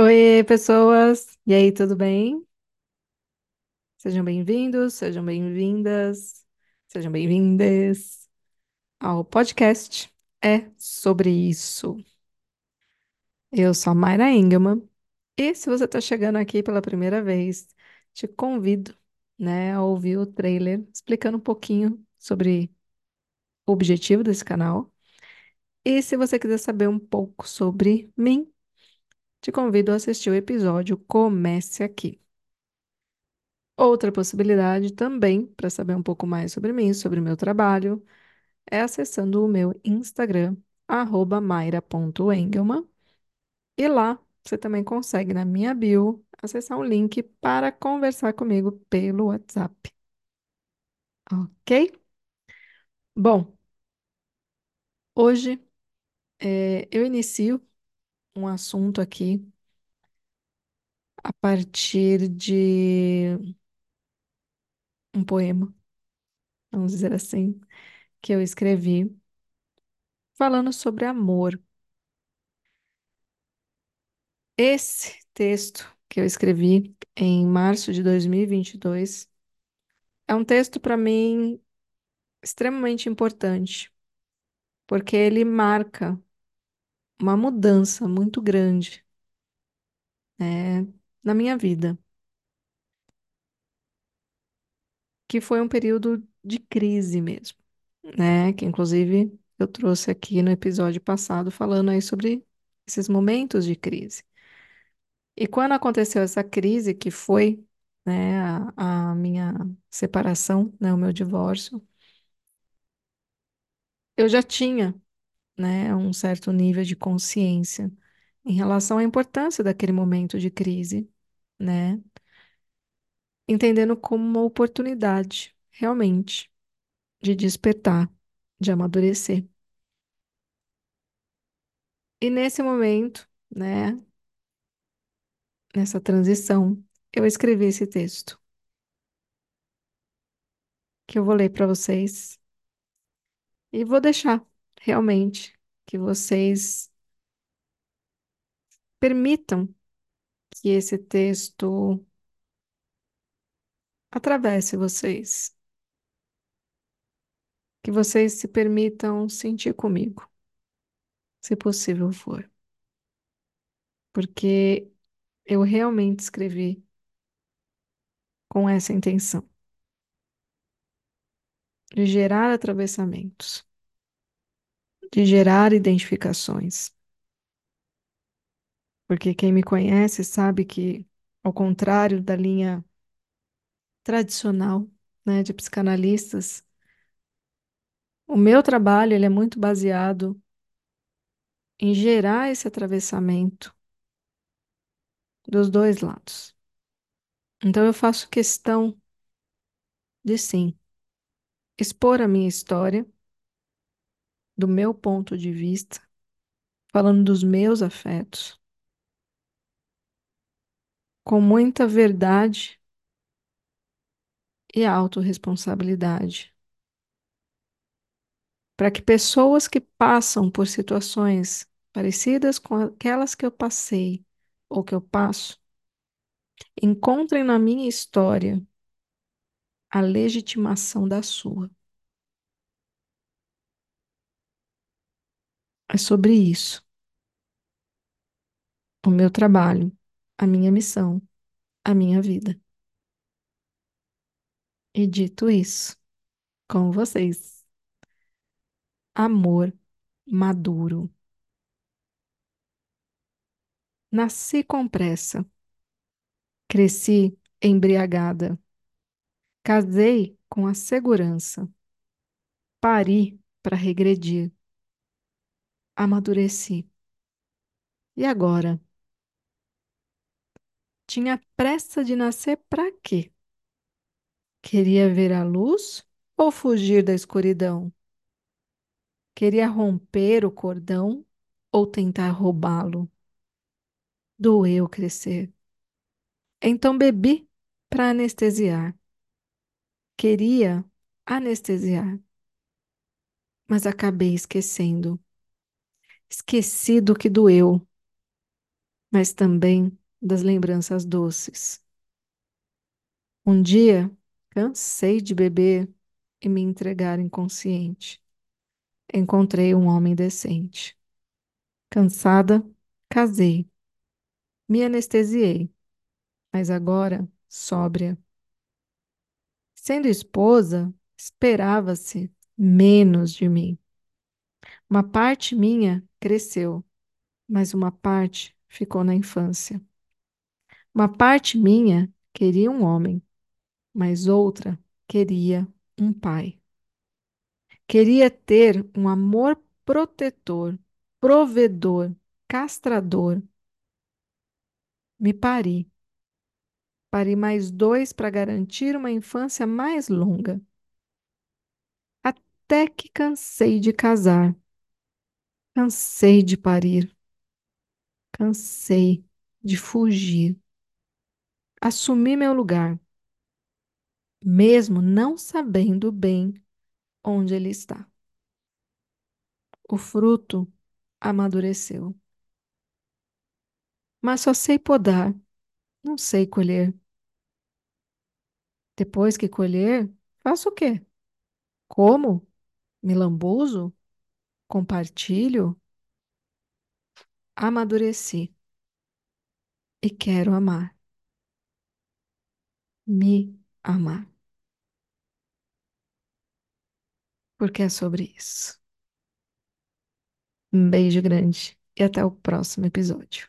Oi, pessoas! E aí, tudo bem? Sejam bem-vindos, sejam bem-vindas, sejam bem-vindes ao podcast É Sobre Isso. Eu sou a Mayra Engelmann e se você está chegando aqui pela primeira vez, te convido, né, a ouvir o trailer explicando um pouquinho sobre o objetivo desse canal. E se você quiser saber um pouco sobre mim, te convido a assistir o episódio Comece Aqui. Outra possibilidade também, para saber um pouco mais sobre mim, sobre o meu trabalho, é acessando o meu Instagram, arroba maira.engelmann, e lá você também consegue, na minha bio, acessar um link para conversar comigo pelo WhatsApp. Ok? Bom, hoje eh, eu inicio um assunto aqui a partir de um poema, vamos dizer assim, que eu escrevi falando sobre amor. Esse texto que eu escrevi em março de 2022 é um texto para mim extremamente importante, porque ele marca uma mudança muito grande, né, na minha vida, que foi um período de crise mesmo, né, que inclusive eu trouxe aqui no episódio passado falando aí sobre esses momentos de crise. E quando aconteceu essa crise, que foi, né, a, a minha separação, né, o meu divórcio, eu já tinha, né, um certo nível de consciência em relação à importância daquele momento de crise, né, entendendo como uma oportunidade, realmente, de despertar, de amadurecer. E nesse momento, né, nessa transição, eu escrevi esse texto, que eu vou ler para vocês e vou deixar, realmente, que vocês permitam que esse texto atravesse vocês, que vocês se permitam sentir comigo, se possível for, porque eu realmente escrevi com essa intenção de gerar atravessamentos, de gerar identificações, porque quem me conhece sabe que, ao contrário da linha tradicional, né, de psicanalistas, o meu trabalho ele é muito baseado em gerar esse atravessamento dos dois lados. Então eu faço questão de sim expor a minha história do meu ponto de vista, falando dos meus afetos, com muita verdade e autorresponsabilidade, para que pessoas que passam por situações parecidas com aquelas que eu passei ou que eu passo, encontrem na minha história a legitimação da sua. É sobre isso. O meu trabalho, a minha missão, a minha vida. E dito isso, com vocês, amor maduro. Nasci com pressa, cresci embriagada, casei com a segurança, pari para regredir, amadureci. E agora? Tinha pressa de nascer para quê? Queria ver a luz ou fugir da escuridão? Queria romper o cordão ou tentar roubá-lo? Doeu crescer. Então bebi para anestesiar. Queria anestesiar, mas acabei esquecendo. Esqueci do que doeu. mas também das lembranças doces. Um dia, cansei de beber e me entregar inconsciente. Encontrei um homem decente. Cansada, casei. Me anestesiei, mas agora sóbria. Sendo esposa, esperava-se menos de mim. Uma parte minha cresceu, mas uma parte ficou na infância. Uma parte minha queria um homem, mas outra queria um pai. Queria ter um amor protetor, provedor, castrador. Me pari. Pari mais dois para garantir uma infância mais longa. Até que cansei de casar. Cansei de parir. Cansei de fugir. Assumi meu lugar, mesmo não sabendo bem onde ele está. O fruto amadureceu. Mas só sei podar, não sei colher. Depois que colher, faço o quê? Como? Me lambuzo? Compartilho? Amadureci e quero amar. Me amar. Porque é sobre isso. Um beijo grande e até o próximo episódio.